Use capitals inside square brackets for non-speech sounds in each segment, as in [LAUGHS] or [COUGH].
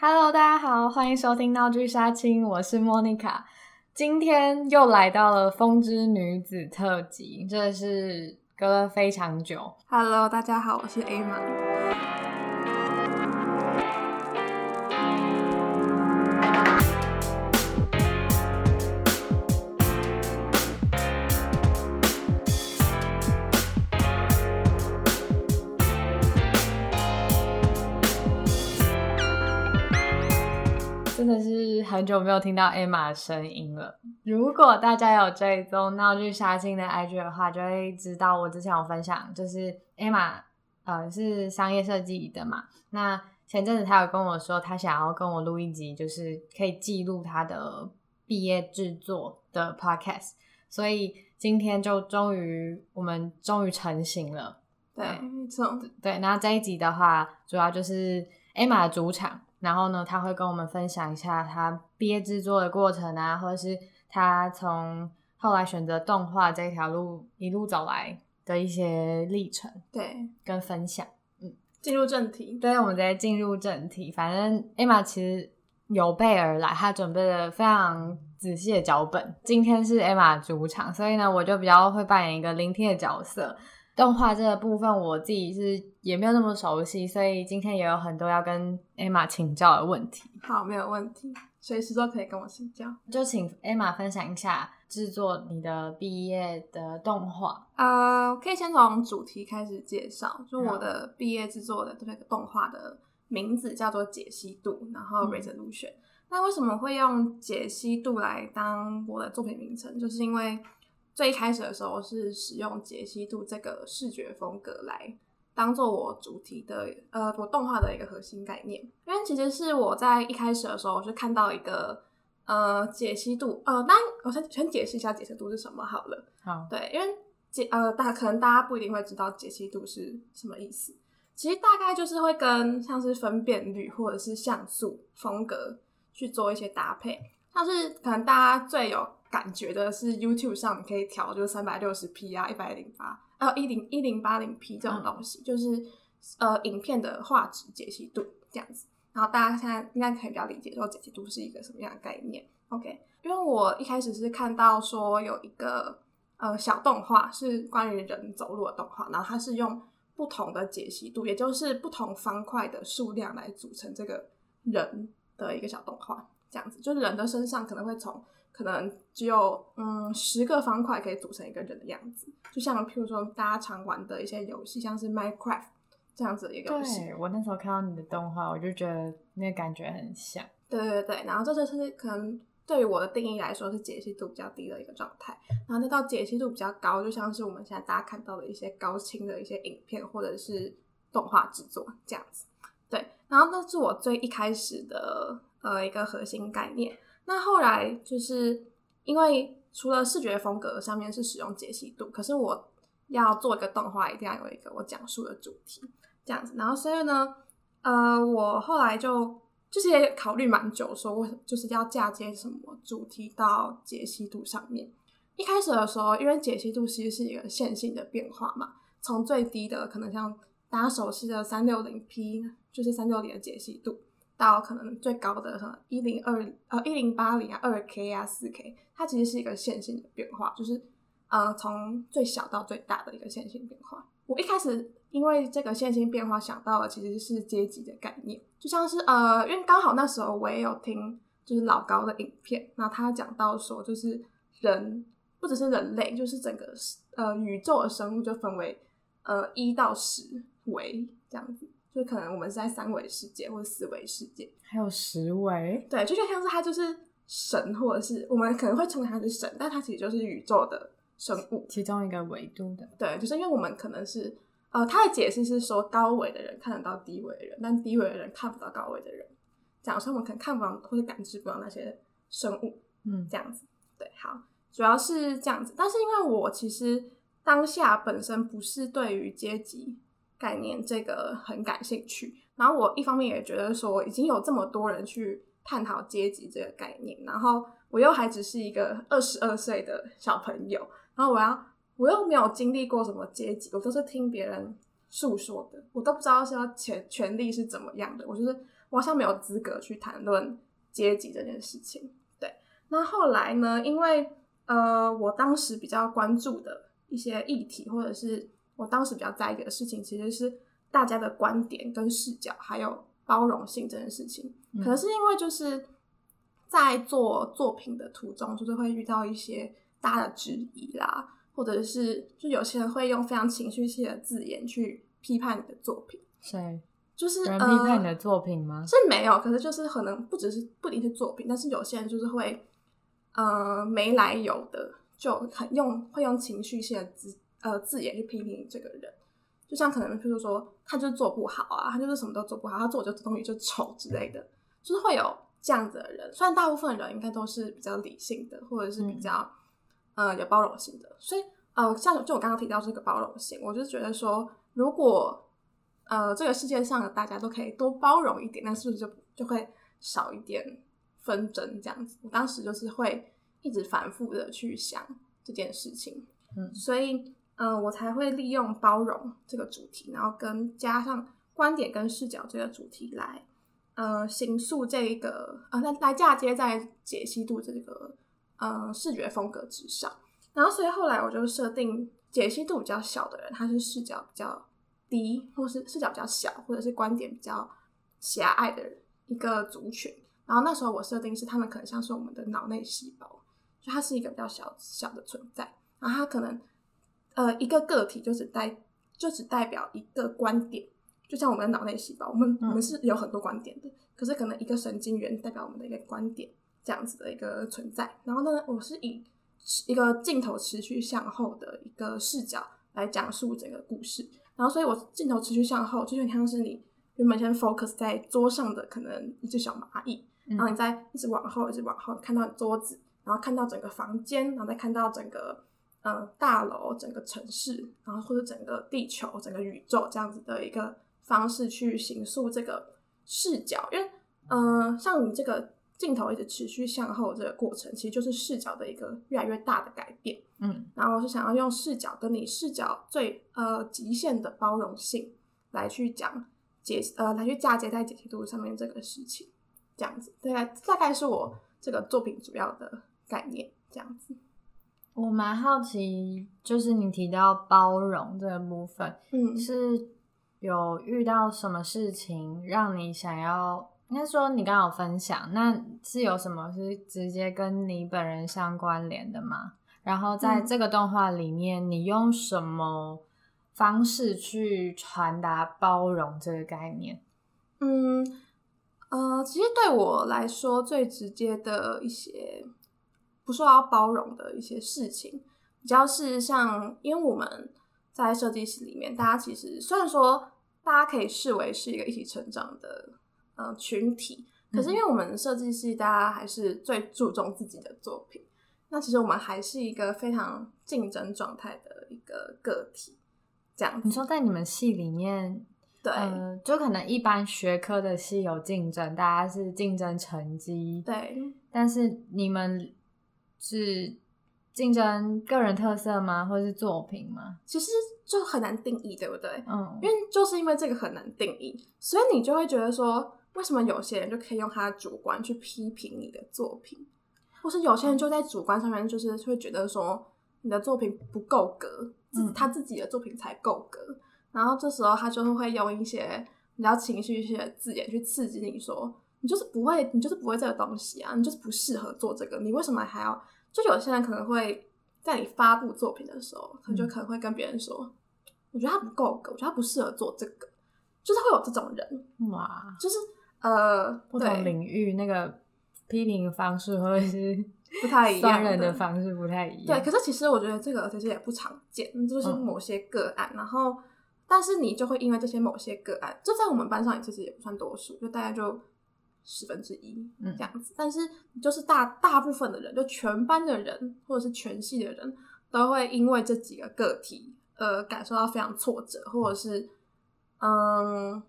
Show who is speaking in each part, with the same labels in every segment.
Speaker 1: Hello，大家好，欢迎收听闹剧杀青，我是莫妮卡。今天又来到了风之女子特辑，这是隔了非常久。
Speaker 2: Hello，大家好，我是
Speaker 1: Aman 很久没有听到 Emma 的声音了。如果大家有追踪闹剧杀青的 IG 的话，就会知道我之前有分享，就是 Emma 呃是商业设计的嘛。那前阵子他有跟我说，他想要跟我录一集，就是可以记录他的毕业制作的 Podcast。所以今天就终于我们终于成型了。
Speaker 2: 对，没错。
Speaker 1: 对，那这一集的话，主要就是 Emma 的主场。然后呢，他会跟我们分享一下他毕业制作的过程啊，或者是他从后来选择动画这条路一路走来的一些历程，
Speaker 2: 对，
Speaker 1: 跟分享。
Speaker 2: 嗯，进入正题，
Speaker 1: 对，我们直接进入正题。反正 Emma 其实有备而来，她准备了非常仔细的脚本。今天是 Emma 主场，所以呢，我就比较会扮演一个聆听的角色。动画这个部分，我自己是也没有那么熟悉，所以今天也有很多要跟 Emma 请教的问题。
Speaker 2: 好，没有问题，随时都可以跟我请教。
Speaker 1: 就请 Emma 分享一下制作你的毕业的动画。
Speaker 2: 呃，可以先从主题开始介绍，就我的毕业制作的这个动画的名字叫做解析度，然后 resolution。嗯。那为什么会用解析度来当我的作品名称？就是因为。最一开始的时候是使用解析度这个视觉风格来当做我主题的呃，我动画的一个核心概念。因为其实是我在一开始的时候，我是看到一个呃解析度呃，当然我先先解释一下解析度是什么好了。
Speaker 1: 好，
Speaker 2: 对，因为解呃大可能大家不一定会知道解析度是什么意思。其实大概就是会跟像是分辨率或者是像素风格去做一些搭配，像是可能大家最有。感觉的是 YouTube 上你可以调，就是三百六十 P 啊，一百零八，呃，一零一零八零 P 这种东西，嗯、就是呃影片的画质解析度这样子。然后大家现在应该可以比较理解说解析度是一个什么样的概念。OK，因为我一开始是看到说有一个呃小动画是关于人走路的动画，然后它是用不同的解析度，也就是不同方块的数量来组成这个人的一个小动画，这样子，就是人的身上可能会从。可能只有嗯十个方块可以组成一个人的样子，就像譬如说大家常玩的一些游戏，像是 Minecraft 这样子的一个游戏。
Speaker 1: 对，我那时候看到你的动画，我就觉得那个感觉很像。
Speaker 2: 对对对，然后这就是可能对于我的定义来说是解析度比较低的一个状态，然后再到解析度比较高，就像是我们现在大家看到的一些高清的一些影片或者是动画制作这样子。对，然后那是我最一开始的呃一个核心概念。那后来就是因为除了视觉风格上面是使用解析度，可是我要做一个动画，一定要有一个我讲述的主题这样子。然后所以呢，呃，我后来就就是也考虑蛮久，说我就是要嫁接什么主题到解析度上面。一开始的时候，因为解析度其实是一个线性的变化嘛，从最低的可能像大家熟悉的三六零 P，就是三六零的解析度。到可能最高的什么一零二呃一零八零啊二 K 啊四 K，它其实是一个线性的变化，就是呃从最小到最大的一个线性变化。我一开始因为这个线性变化想到的其实是阶级的概念，就像是呃因为刚好那时候我也有听就是老高的影片，那他讲到说就是人不只是人类，就是整个呃宇宙的生物就分为呃一到十维这样子。就可能我们是在三维世界或者四维世界，
Speaker 1: 还有十维，
Speaker 2: 对，就像是它就是神，或者是我们可能会称它是神，但它其实就是宇宙的生物，
Speaker 1: 其中一个维度的。
Speaker 2: 对，就是因为我们可能是呃，他的解释是说高维的人看得到低维的人，但低维的人看不到高维的人，这样，所以我们可能看不到或者感知不到那些生物，嗯，这样子。对，好，主要是这样子，但是因为我其实当下本身不是对于阶级。概念这个很感兴趣，然后我一方面也觉得说已经有这么多人去探讨阶级这个概念，然后我又还只是一个二十二岁的小朋友，然后我要我又没有经历过什么阶级，我都是听别人诉说的，我都不知道是要权权力是怎么样的，我就是我好像没有资格去谈论阶级这件事情。对，那后来呢？因为呃，我当时比较关注的一些议题，或者是我当时比较在意的事情，其实是大家的观点跟视角，还有包容性这件事情。嗯、可能是因为就是在做作品的途中，就是会遇到一些大家的质疑啦，或者是就有些人会用非常情绪性的字眼去批判你的作品。
Speaker 1: 谁？
Speaker 2: 就是
Speaker 1: 有人批判你的作品吗？
Speaker 2: 呃？是没有，可是就是可能不只是不一定是作品，但是有些人就是会。呃，没来由的就很用会用情绪性的字呃字眼去批评这个人，就像可能譬如说他就是做不好啊，他就是什么都做不好，他做就东西就丑之类的，就是会有这样子的人。虽然大部分人应该都是比较理性的，或者是比较、嗯、呃有包容性的，所以呃像就我刚刚提到这个包容性，我就觉得说，如果呃这个世界上的大家都可以多包容一点，那是不是就就会少一点？纷争这样子，我当时就是会一直反复的去想这件事情，嗯，所以，嗯、我才会利用包容这个主题，然后跟加上观点跟视角这个主题来，呃，形塑这一个，呃，来来嫁接在解析度这个，呃，视觉风格之上。然后，所以后来我就设定解析度比较小的人，他是视角比较低，或是视角比较小，或者是观点比较狭隘的人一个族群。然后那时候我设定是他们可能像是我们的脑内细胞，就它是一个比较小小的存在。然后它可能呃一个个体就只代就只代表一个观点，就像我们的脑内细胞，我们、嗯、我们是有很多观点的，可是可能一个神经元代表我们的一个观点这样子的一个存在。然后呢，我是以一个镜头持续向后的一个视角来讲述整个故事。然后所以我镜头持续向后，就像是你原本先 focus 在桌上的可能一只小蚂蚁。然后你再一直往后，一直往后，看到桌子，然后看到整个房间，然后再看到整个呃大楼、整个城市，然后或者整个地球、整个宇宙这样子的一个方式去形塑这个视角。因为呃，像你这个镜头一直持续向后这个过程，其实就是视角的一个越来越大的改变。嗯，然后我是想要用视角跟你视角最呃极限的包容性来去讲解呃来去嫁接在解析度上面这个事情。这样子，大概大概是我这个作品主要的概念。这样子，
Speaker 1: 我蛮好奇，就是你提到包容这个部分，嗯，是有遇到什么事情让你想要？应该说你刚刚有分享，那是有什么是直接跟你本人相关联的吗？然后在这个动画里面，你用什么方式去传达包容这个概念？
Speaker 2: 嗯。呃，其实对我来说，最直接的一些不受到包容的一些事情，比较是像，因为我们在设计师里面，大家其实虽然说大家可以视为是一个一起成长的呃群体，可是因为我们设计师大家还是最注重自己的作品，那其实我们还是一个非常竞争状态的一个个体。这样，
Speaker 1: 你说在你们系里面？
Speaker 2: 对、
Speaker 1: 呃，就可能一般学科的系有竞争，大家是竞争成绩。
Speaker 2: 对，
Speaker 1: 但是你们是竞争个人特色吗？或者是作品吗？
Speaker 2: 其实就很难定义，对不对？
Speaker 1: 嗯，
Speaker 2: 因为就是因为这个很难定义，所以你就会觉得说，为什么有些人就可以用他的主观去批评你的作品，或是有些人就在主观上面就是会觉得说你的作品不够格，嗯，他自己的作品才够格。然后这时候他就会用一些比较情绪性的字眼去刺激你说，你就是不会，你就是不会这个东西啊，你就是不适合做这个，你为什么还要？就有些人可能会在你发布作品的时候，可能就可能会跟别人说，嗯、我觉得他不够格，我觉得他不适合做这个，就是会有这种人
Speaker 1: 哇，
Speaker 2: 就是呃，
Speaker 1: 不同领域那个批评方式或者是 [LAUGHS]
Speaker 2: 不太一样，
Speaker 1: 人的方式不太一样。
Speaker 2: 对，可是其实我觉得这个其实也不常见，就是某些个案，嗯、然后。但是你就会因为这些某些个案，就在我们班上，其实也不算多数，就大家就十分之一这样子。嗯、但是就是大大部分的人，就全班的人或者是全系的人，都会因为这几个个体，呃，感受到非常挫折，或者是嗯，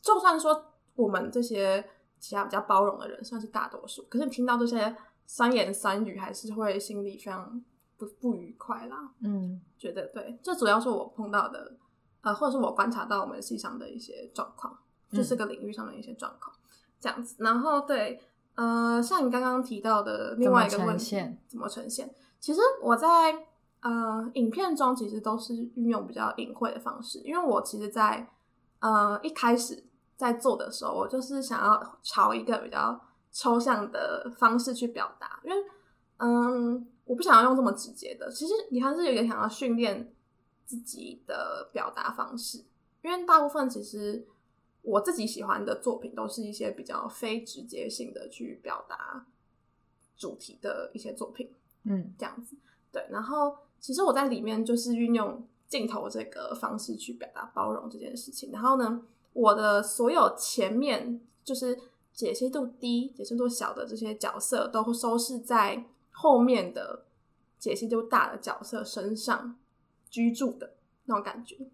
Speaker 2: 就算说我们这些其他比较包容的人算是大多数，可是你听到这些三言三语，还是会心里非常不不愉快啦。嗯，觉得对，这主要是我碰到的。呃，或者是我观察到我们系上的一些状况，就是个领域上的一些状况。嗯、这样子。然后对，呃，像你刚刚提到的另外一个问题，
Speaker 1: 怎么呈现？
Speaker 2: 怎么呈现？其实我在呃影片中其实都是运用比较隐晦的方式，因为我其实在，在呃一开始在做的时候，我就是想要朝一个比较抽象的方式去表达，因为嗯，我不想要用这么直接的。其实你还是有点想要训练自己的表达方式，因为大部分其实我自己喜欢的作品都是一些比较非直接性的去表达主题的一些作品，
Speaker 1: 嗯，
Speaker 2: 这样子。对，然后其实我在里面就是运用镜头这个方式去表达包容这件事情。然后呢，我的所有前面就是。解析度低、解析度小的这些角色，都会收拾在后面的解析度大的角色身上居住的那种感觉，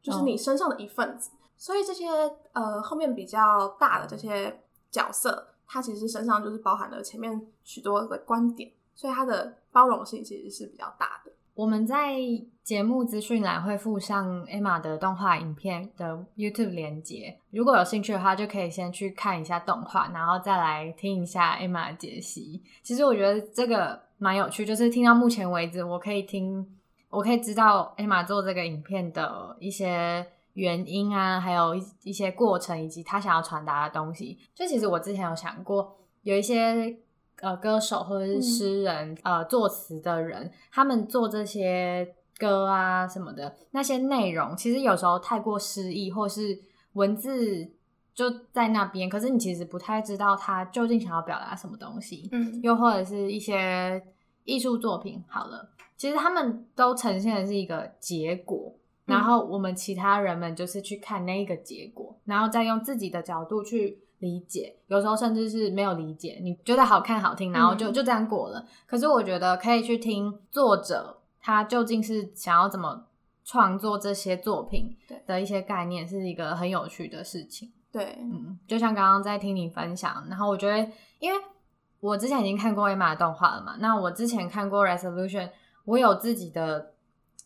Speaker 2: 就是你身上的一份子。Oh. 所以这些呃后面比较大的这些角色，它其实身上就是包含了前面许多的观点，所以它的包容性其实是比较大的。
Speaker 1: 我们在节目资讯栏会附上 Emma 的动画影片的 YouTube 连接，如果有兴趣的话，就可以先去看一下动画，然后再来听一下 Emma 的解析。其实我觉得这个蛮有趣，就是听到目前为止，我可以听，我可以知道 Emma 做这个影片的一些原因啊，还有一一些过程，以及他想要传达的东西。就其实我之前有想过，有一些。呃，歌手或者是诗人，嗯、呃，作词的人，他们做这些歌啊什么的，那些内容其实有时候太过诗意，或是文字就在那边，可是你其实不太知道他究竟想要表达什么东西。
Speaker 2: 嗯，
Speaker 1: 又或者是一些艺术作品，好了，其实他们都呈现的是一个结果，然后我们其他人们就是去看那一个结果，然后再用自己的角度去。理解，有时候甚至是没有理解。你觉得好看好听，然后就就这样过了。可是我觉得可以去听作者他究竟是想要怎么创作这些作品的一些概念，是一个很有趣的事情。
Speaker 2: 对，
Speaker 1: 嗯，就像刚刚在听你分享，然后我觉得，因为我之前已经看过 Emma 的动画了嘛，那我之前看过 Resolution，我有自己的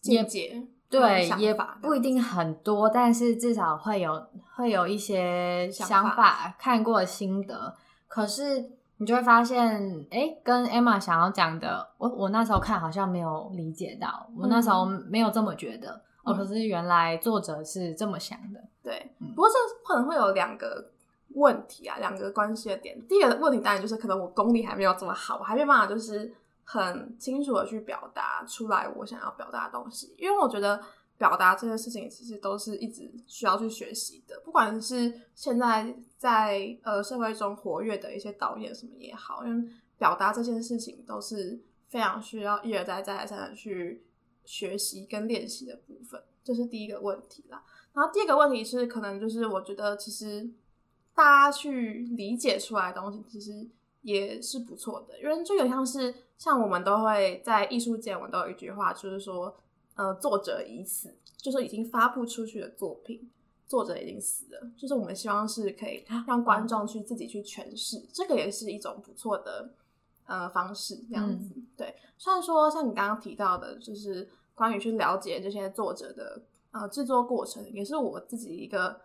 Speaker 2: 见解。
Speaker 1: 对，也不一定很多，但是至少会有会有一些想法，看过的心得。可是你就会发现，哎，跟 Emma 想要讲的，我我那时候看好像没有理解到，我那时候没有这么觉得。嗯、哦，可是原来作者是这么想的。
Speaker 2: 对，不过这可能会有两个问题啊，两个关系的点。第一个问题当然就是可能我功力还没有这么好，我还没办法就是。很清楚的去表达出来我想要表达的东西，因为我觉得表达这件事情其实都是一直需要去学习的，不管是现在在呃社会中活跃的一些导演什么也好，因为表达这件事情都是非常需要一而再再而三的去学习跟练习的部分，这是第一个问题啦。然后第二个问题是，可能就是我觉得其实大家去理解出来的东西，其实。也是不错的，因为就有像是像我们都会在艺术界，我们都有一句话，就是说，呃，作者已死，就是已经发布出去的作品，作者已经死了，就是我们希望是可以让观众去自己去诠释，这个也是一种不错的呃方式，这样子。嗯、对，虽然说像你刚刚提到的，就是关于去了解这些作者的呃制作过程，也是我自己一个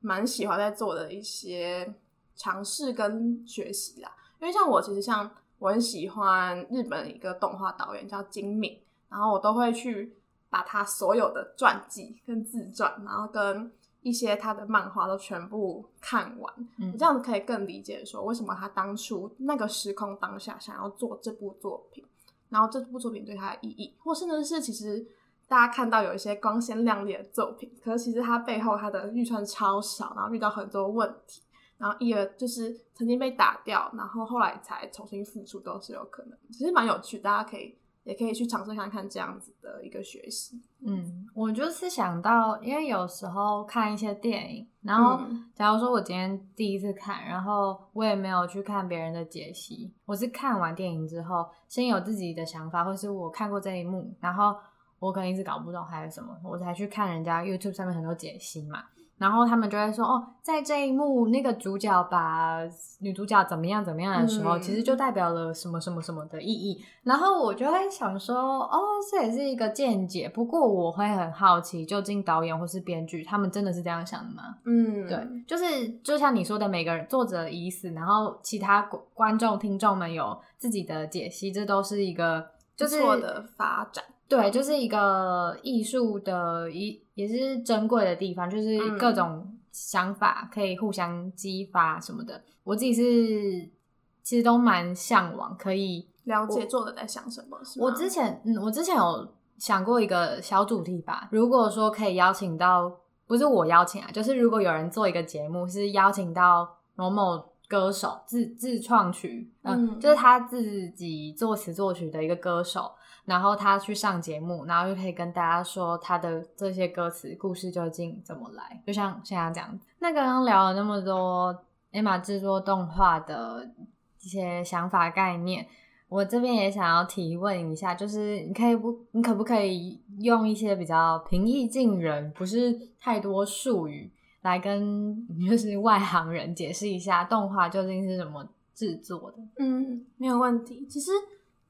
Speaker 2: 蛮喜欢在做的一些尝试跟学习啦。因为像我，其实像我很喜欢日本一个动画导演叫金敏，然后我都会去把他所有的传记跟自传，然后跟一些他的漫画都全部看完，嗯，这样子可以更理解说为什么他当初那个时空当下想要做这部作品，然后这部作品对他的意义，或甚至是其实大家看到有一些光鲜亮丽的作品，可是其实他背后他的预算超少，然后遇到很多问题。然后一而就是曾经被打掉，然后后来才重新复出都是有可能，其实蛮有趣，大家可以也可以去尝试看看这样子的一个学习。
Speaker 1: 嗯，我就是想到，因为有时候看一些电影，然后假如说我今天第一次看，然后我也没有去看别人的解析，我是看完电影之后先有自己的想法，或是我看过这一幕，然后我可能一直搞不懂还有什么，我才去看人家 YouTube 上面很多解析嘛。然后他们就会说哦，在这一幕那个主角把女主角怎么样怎么样的时候，嗯、其实就代表了什么什么什么的意义。然后我就会想说，哦，这也是一个见解。不过我会很好奇，究竟导演或是编剧他们真的是这样想的吗？
Speaker 2: 嗯，
Speaker 1: 对，就是就像你说的，每个人作者已死，然后其他观众听众们有自己的解析，这都是一个就是
Speaker 2: 错的发展。
Speaker 1: 对，就是一个艺术的一也是珍贵的地方，就是各种想法可以互相激发什么的。嗯、我自己是其实都蛮向往可以
Speaker 2: 了解作者在想什么。
Speaker 1: 我之前嗯，我之前有想过一个小主题吧。如果说可以邀请到，不是我邀请啊，就是如果有人做一个节目，是邀请到某某歌手自自创曲，嗯，嗯，就是他自己作词作曲的一个歌手。然后他去上节目，然后就可以跟大家说他的这些歌词故事究竟怎么来，就像现在这样。那刚刚聊了那么多 Emma 制作动画的一些想法概念，我这边也想要提问一下，就是你可以不，你可不可以用一些比较平易近人，不是太多术语，来跟 [LAUGHS] 就是外行人解释一下动画究竟是怎么制作的？
Speaker 2: 嗯，没有问题。其实。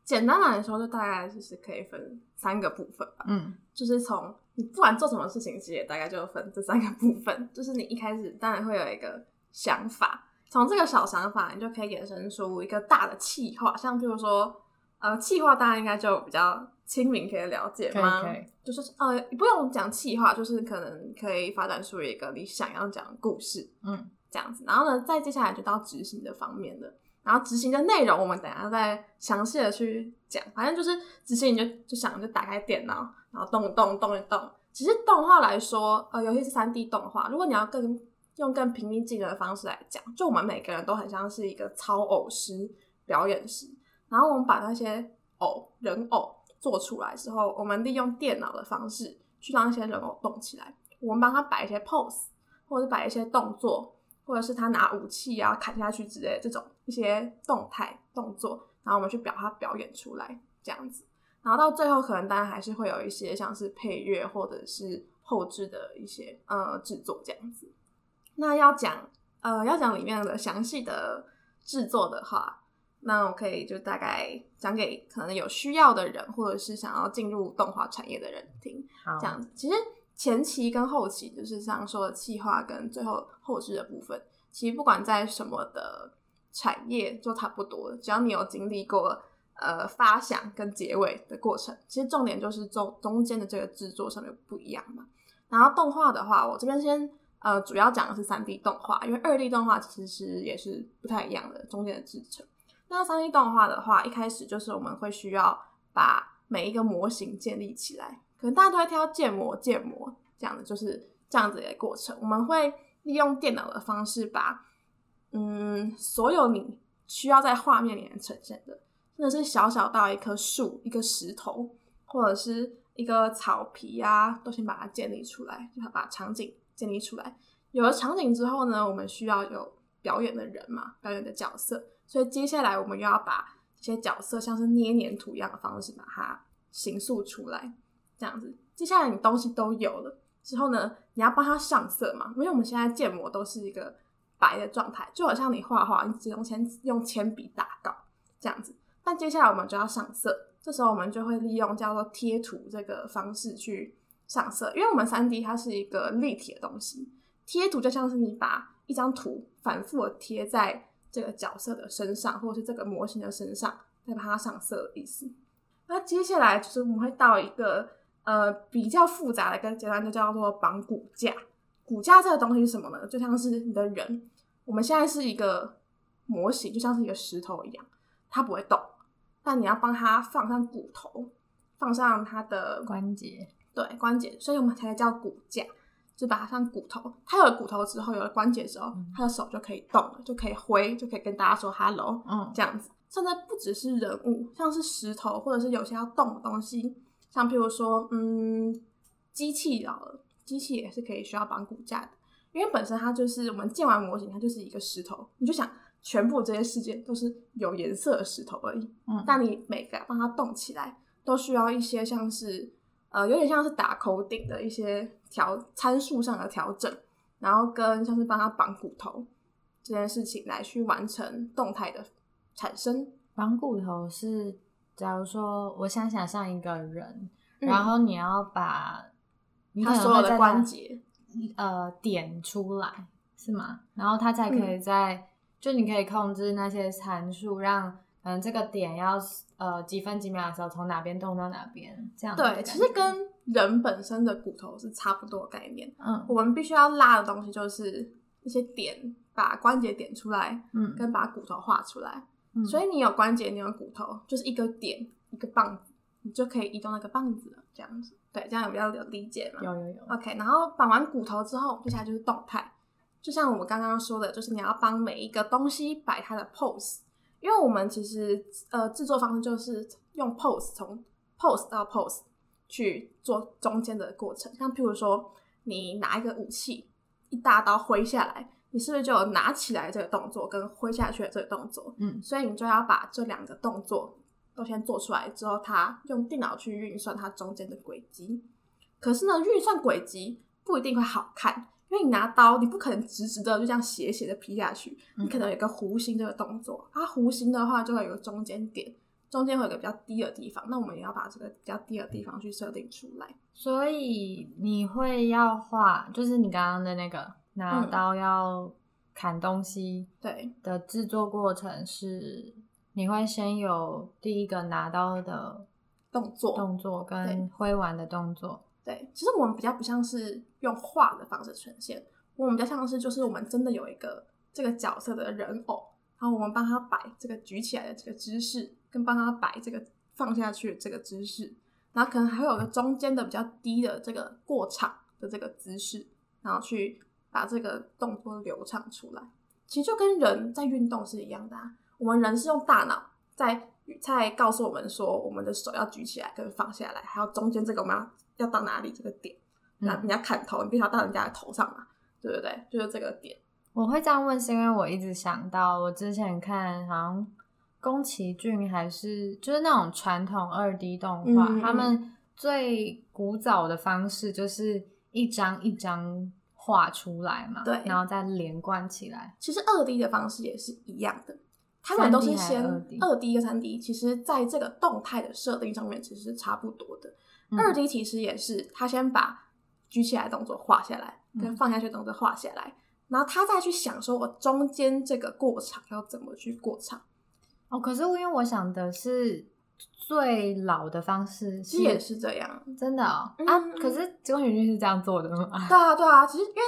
Speaker 2: 简单来说，就大概就是可以分三个部分吧。
Speaker 1: 嗯，
Speaker 2: 就是从你不管做什么事情，其实也大概就分这三个部分。就是你一开始当然会有一个想法，从这个小想法，你就可以衍生出一个大的企划。像譬如说，呃，企划大家应该就比较亲民，可以了解吗？
Speaker 1: 可以可以。
Speaker 2: 就是呃，不用讲企划，就是可能可以发展出一个你想要讲的故事，
Speaker 1: 嗯，这
Speaker 2: 样子。然后呢，再接下来就到执行的方面了。然后执行的内容，我们等一下再详细的去讲。反正就是执行，你就就想就打开电脑，然后动一动动一动。其实动画来说，呃，尤其是三 D 动画，如果你要更用更平易近人的方式来讲，就我们每个人都很像是一个操偶师、表演师。然后我们把那些偶人偶做出来之后，我们利用电脑的方式去让那些人偶动起来。我们帮他摆一些 pose，或者是摆一些动作。或者是他拿武器啊砍下去之类这种一些动态动作，然后我们去表他表演出来这样子，然后到最后可能当然还是会有一些像是配乐或者是后置的一些呃制作这样子。那要讲呃要讲里面的详细的制作的话，那我可以就大概讲给可能有需要的人，或者是想要进入动画产业的人听。
Speaker 1: 好，
Speaker 2: 这样子其实。前期跟后期就是像说的企划跟最后后置的部分，其实不管在什么的产业就差不多，只要你有经历过呃发想跟结尾的过程，其实重点就是中中间的这个制作上面不一样嘛。然后动画的话，我这边先呃主要讲的是三 D 动画，因为二 D 动画其实也是不太一样的中间的制程。那三 D 动画的话，一开始就是我们会需要把每一个模型建立起来。可能大家都会挑建模，建模这样的，就是这样子的过程。我们会利用电脑的方式把，嗯，所有你需要在画面里面呈现的，真的是小小到一棵树、一个石头或者是一个草皮啊，都先把它建立出来，就要把场景建立出来。有了场景之后呢，我们需要有表演的人嘛，表演的角色。所以接下来我们又要把这些角色像是捏黏土一样的方式把它形塑出来。这样子，接下来你东西都有了之后呢，你要帮它上色嘛？因为我们现在建模都是一个白的状态，就好像你画画，你只用铅用铅笔打稿这样子。但接下来我们就要上色，这时候我们就会利用叫做贴图这个方式去上色，因为我们三 D 它是一个立体的东西，贴图就像是你把一张图反复的贴在这个角色的身上，或者是这个模型的身上，再把它上色的意思。那接下来就是我们会到一个。呃，比较复杂的一个阶段就叫做绑骨架。骨架这个东西是什么呢？就像是你的人，我们现在是一个模型，就像是一个石头一样，它不会动。但你要帮它放上骨头，放上它的
Speaker 1: 关节，
Speaker 2: 对，关节，所以我们才叫骨架，就把它像骨头。它有了骨头之后，有了关节之后，它的手就可以动了，就可以挥，就可以跟大家说 “hello”，
Speaker 1: 嗯，
Speaker 2: 这样子。甚至不只是人物，像是石头，或者是有些要动的东西。像譬如说，嗯，机器好了，机器也是可以需要绑骨架的，因为本身它就是我们建完模型，它就是一个石头，你就想全部这些世界都是有颜色的石头而已。
Speaker 1: 嗯，
Speaker 2: 但你每个帮它动起来，都需要一些像是呃，有点像是打 coding 的一些调参数上的调整，然后跟像是帮他绑骨头这件事情来去完成动态的产生。
Speaker 1: 绑骨头是，假如说我想想象一个人，嗯、然后你要把你
Speaker 2: 他所有的关节
Speaker 1: 呃点出来是吗？然后他才可以在、嗯、就你可以控制那些参数，让嗯这个点要呃几分几秒的时候从哪边动到哪边这样。
Speaker 2: 对，其实跟人本身的骨头是差不多的概念。
Speaker 1: 嗯，
Speaker 2: 我们必须要拉的东西就是一些点，把关节点出来，
Speaker 1: 嗯，
Speaker 2: 跟把骨头画出来。
Speaker 1: 嗯、
Speaker 2: 所以你有关节，你有骨头，就是一个点，一个棒子，你就可以移动那个棒子了。这样子，对，这样有比较有理解吗？
Speaker 1: 有有有。
Speaker 2: OK，然后绑完骨头之后，接下来就是动态。就像我们刚刚说的，就是你要帮每一个东西摆它的 pose，因为我们其实呃制作方式就是用 pose 从 pose 到 pose 去做中间的过程。像譬如说，你拿一个武器，一大刀挥下来。你是不是就有拿起来这个动作跟挥下去的这个动作？
Speaker 1: 嗯，
Speaker 2: 所以你就要把这两个动作都先做出来之后，它用电脑去运算它中间的轨迹。可是呢，运算轨迹不一定会好看，因为你拿刀，你不可能直直的就这样斜斜的劈下去，你可能有一个弧形这个动作。它弧形的话，就会有个中间点，中间会有个比较低的地方。那我们也要把这个比较低的地方去设定出来。
Speaker 1: 所以你会要画，就是你刚刚的那个。拿刀要砍东西，对的制作过程是，你会先有第一个拿刀的
Speaker 2: 动作，
Speaker 1: 动作跟挥完的动作。
Speaker 2: 对，其实我们比较不像是用画的方式呈现，我们比较像是就是我们真的有一个这个角色的人偶，然后我们帮他摆这个举起来的这个姿势，跟帮他摆这个放下去的这个姿势，然后可能还有个中间的比较低的这个过场的这个姿势，然后去。把这个动作流畅出来，其实就跟人在运动是一样的啊。我们人是用大脑在在告诉我们说，我们的手要举起来跟放下来，还有中间这个我们要要到哪里这个点。那你要砍头，你必须要到人家的头上嘛，对不对？就是这个点。
Speaker 1: 我会这样问，是因为我一直想到我之前看好像宫崎骏还是就是那种传统二 D 动画，嗯，他们最古早的方式就是一张一张。画出来嘛，
Speaker 2: 对，
Speaker 1: 然后再连贯起来。
Speaker 2: 其实二 D 的方式也是一样的，他们都是先二 D 跟三 D。其实，在这个动态的设定上面，其实是差不多的。二 D 其实也是他先把举起来的动作画下来，跟放下去的动作画下来，然后他再去想说，我中间这个过场要怎么去过场。
Speaker 1: 哦，可是因为我想的是。最老的方式
Speaker 2: 其实也是这样，
Speaker 1: 真的哦、嗯、啊！可是宫崎骏是这样做的吗？[LAUGHS]
Speaker 2: 对啊，对啊。其实因为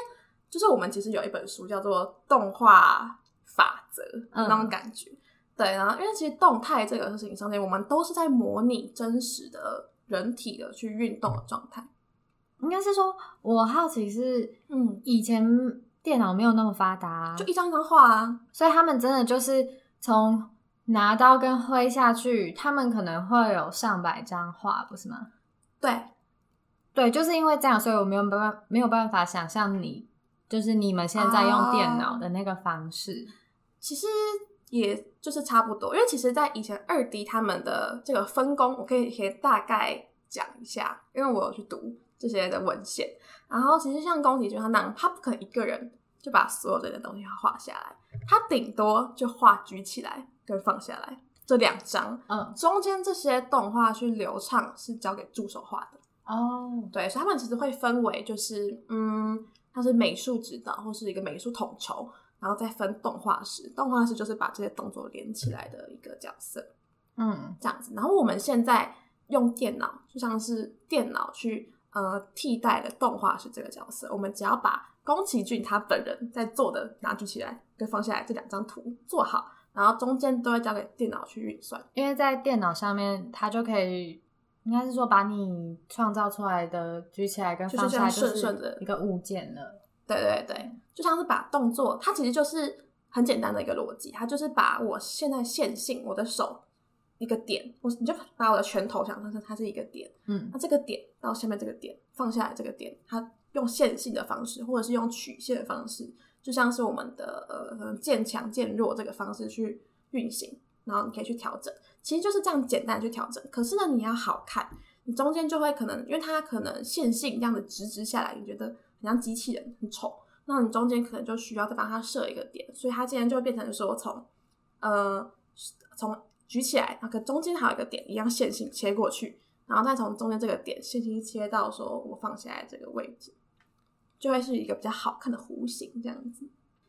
Speaker 2: 就是我们其实有一本书叫做《动画法则》那种感觉，嗯、对。然后因为其实动态这个事情上面，我们都是在模拟真实的人体的去运动的状态。
Speaker 1: 应该是说，我好奇是，嗯，以前电脑没有那么发达，
Speaker 2: 就一张一张画啊，
Speaker 1: 所以他们真的就是从。拿刀跟挥下去，他们可能会有上百张画，不是吗？
Speaker 2: 对，
Speaker 1: 对，就是因为这样，所以我没有办法没有办法想象你，就是你们现在用电脑的那个方式，
Speaker 2: 其实也就是差不多。因为其实，在以前二 D 他们的这个分工，我可以可以大概讲一下，因为我有去读这些的文献。然后，其实像宫崎骏他那样，他不可能一个人就把所有的东西画下来，他顶多就画举起来。跟放下来这两张，
Speaker 1: 嗯，
Speaker 2: 中间这些动画去流畅是交给助手画的
Speaker 1: 哦。
Speaker 2: 对，所以他们其实会分为就是，嗯，他是美术指导或是一个美术统筹，然后再分动画师。动画师就是把这些动作连起来的一个角色，
Speaker 1: 嗯，
Speaker 2: 这样子。然后我们现在用电脑，就像是电脑去呃替代了动画师这个角色。我们只要把宫崎骏他本人在做的拿举起来跟放下来这两张图做好。然后中间都会交给电脑去运算，
Speaker 1: 因为在电脑上面，它就可以，应该是说把你创造出来的举起来跟放下来就是一个物件了。
Speaker 2: 对对对，就像是把动作，它其实就是很简单的一个逻辑，它就是把我现在线性我的手一个点，我你就把我的拳头想象成它是一个点，
Speaker 1: 嗯，
Speaker 2: 那这个点到下面这个点放下来这个点，它用线性的方式或者是用曲线的方式。就像是我们的呃渐强渐弱这个方式去运行，然后你可以去调整，其实就是这样简单去调整。可是呢，你要好看，你中间就会可能因为它可能线性这样子直直下来，你觉得像机器人很丑，那你中间可能就需要再帮它设一个点，所以它今天就会变成说从呃从举起来，那个中间还有一个点，一样线性切过去，然后再从中间这个点线性切到说我放下来这个位置，就会是一个比较好看的弧形这样子。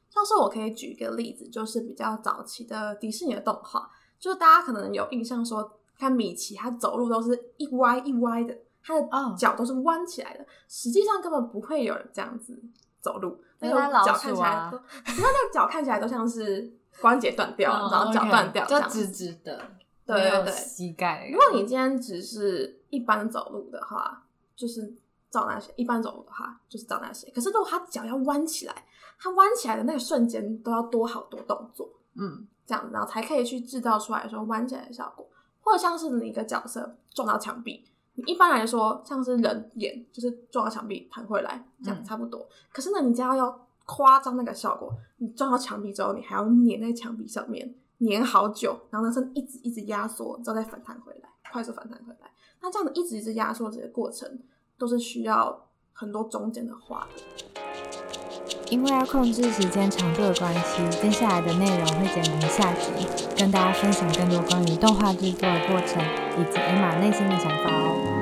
Speaker 2: 像是我可以举一个例子，就是比较早期的迪士尼的动画，就是大家可能有印象说，看米奇他走路都是一歪一歪的。他的脚都是弯起来的，实际上根本不会有人这样子走路。那个脚看起来都，你看那个脚看起来都像是关节断掉，[LAUGHS] 然后脚断掉，这样
Speaker 1: 直直的，
Speaker 2: 对对对，
Speaker 1: 膝盖。
Speaker 2: 如果你今天只是一般走路的话，就是照那些；一般走路的话，就是照那些。可是如果他脚要弯起来，他弯起来的那个瞬间都要多好多动作，嗯，这样子，然后才可以去制造出来说弯起来的效果，或者像是你一个角色撞到墙壁。一般来说，像是人眼就是撞到墙壁弹回来，这样差不多。嗯、可是呢，你只要要夸张那个效果，你撞到墙壁之后，你还要粘在墙壁上面，粘好久，然后呢是一直一直压缩，之后再反弹回来，快速反弹回来。那这样子一直一直压缩这个过程，都是需要很多中间的画的。
Speaker 1: 因为要控制时间长度的关系，接下来的内容会剪成下集，跟大家分享更多关于动画制作的过程以及 Emma 内心的想法哦。